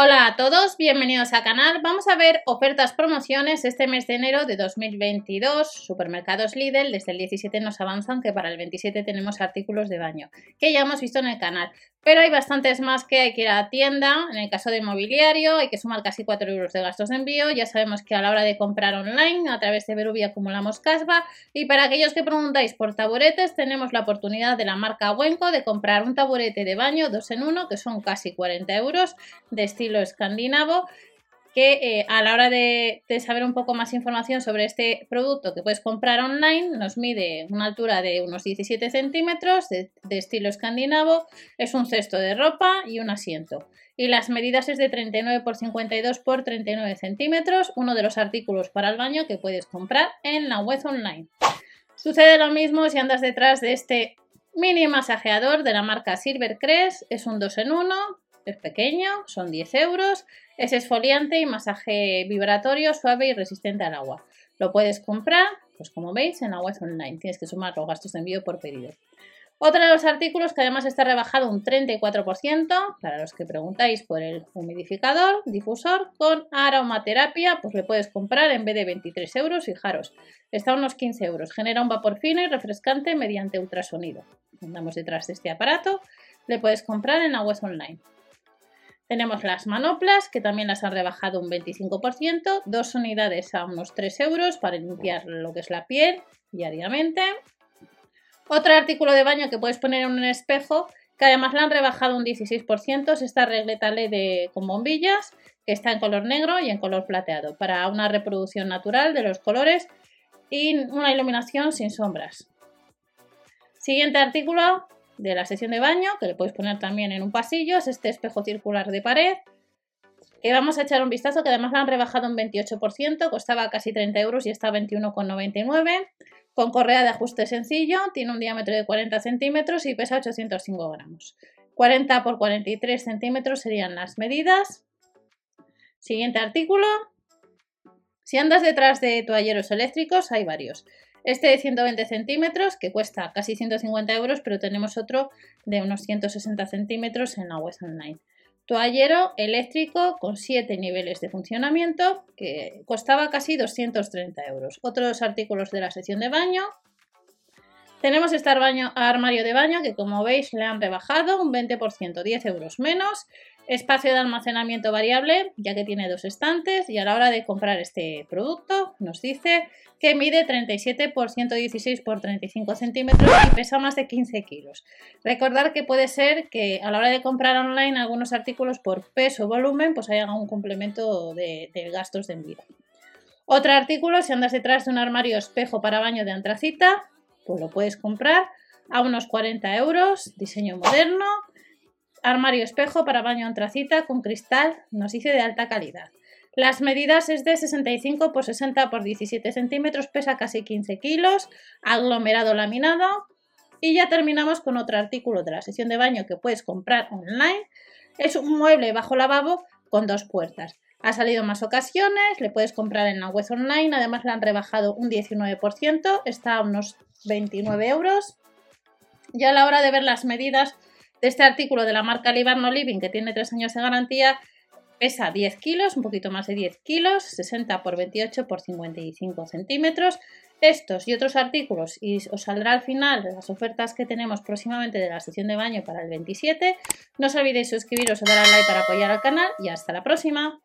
Hola a todos, bienvenidos al canal. Vamos a ver ofertas promociones este mes de enero de 2022. Supermercados Lidl desde el 17 nos avanzan que para el 27 tenemos artículos de baño que ya hemos visto en el canal. Pero hay bastantes más que hay que ir a la tienda. En el caso de mobiliario hay que sumar casi 4 euros de gastos de envío. Ya sabemos que a la hora de comprar online a través de Verubi acumulamos casva. Y para aquellos que preguntáis por taburetes tenemos la oportunidad de la marca Wenco de comprar un taburete de baño 2 en 1 que son casi 40 euros de estilo escandinavo que eh, a la hora de, saber un poco más información sobre este producto que puedes comprar online, nos mide una altura de unos 17 centímetros de, estilo escandinavo, es un cesto de ropa y un asiento. Y las medidas es de 39 por 52 por 39 centímetros, uno de los artículos para el baño que puedes comprar en la web online. Sucede lo mismo si andas detrás de este mini masajeador de la marca Silvercrest, es un 2 en 1, es pequeño, son 10 euros, es esfoliante y masaje vibratorio, suave y resistente al agua. Lo puedes comprar, pues como veis, en web online. Tienes que sumar los gastos de envío por pedido. Otro de los artículos que además está rebajado un 34%, para los que preguntáis por el humidificador, difusor con aromaterapia, pues le puedes comprar en vez de 23 euros, fijaros, está a unos 15 euros. Genera un vapor fino y refrescante mediante ultrasonido. Andamos detrás de este aparato, le puedes comprar en web online. Tenemos las manoplas, que también las han rebajado un 25%, dos unidades a unos 3 euros para limpiar lo que es la piel diariamente. Otro artículo de baño que puedes poner en un espejo, que además la han rebajado un 16%, es esta regleta LED con bombillas, que está en color negro y en color plateado, para una reproducción natural de los colores y una iluminación sin sombras. Siguiente artículo, de la sesión de baño, que le podéis poner también en un pasillo, es este espejo circular de pared, que vamos a echar un vistazo, que además lo han rebajado un 28%, costaba casi 30 euros y está a 21,99, con correa de ajuste sencillo, tiene un diámetro de 40 centímetros y pesa 805 gramos. 40 por 43 centímetros serían las medidas. Siguiente artículo. Si andas detrás de toalleros eléctricos, hay varios. Este de 120 centímetros, que cuesta casi 150 euros, pero tenemos otro de unos 160 centímetros en la web online. Toallero eléctrico con 7 niveles de funcionamiento, que costaba casi 230 euros. Otros artículos de la sección de baño. Tenemos este armario de baño que como veis le han rebajado un 20%, 10 euros menos. Espacio de almacenamiento variable, ya que tiene dos estantes y a la hora de comprar este producto nos dice que mide 37 por 116 por 35 centímetros y pesa más de 15 kilos. Recordar que puede ser que a la hora de comprar online algunos artículos por peso o volumen pues haya un complemento de, de gastos de envío. Otro artículo, si andas detrás de un armario espejo para baño de antracita, pues lo puedes comprar a unos 40 euros, diseño moderno, armario espejo para baño antracita con cristal, nos dice de alta calidad. Las medidas es de 65 por 60 por 17 centímetros, pesa casi 15 kilos, aglomerado laminado. Y ya terminamos con otro artículo de la sesión de baño que puedes comprar online. Es un mueble bajo lavabo con dos puertas. Ha salido más ocasiones, le puedes comprar en la web online, además le han rebajado un 19%, está a unos 29 euros. Ya a la hora de ver las medidas de este artículo de la marca Libarno Living, que tiene 3 años de garantía, pesa 10 kilos, un poquito más de 10 kilos, 60 por 28 por 55 centímetros. Estos y otros artículos, y os saldrá al final las ofertas que tenemos próximamente de la sesión de baño para el 27. No os olvidéis suscribiros o dar al like para apoyar al canal y hasta la próxima.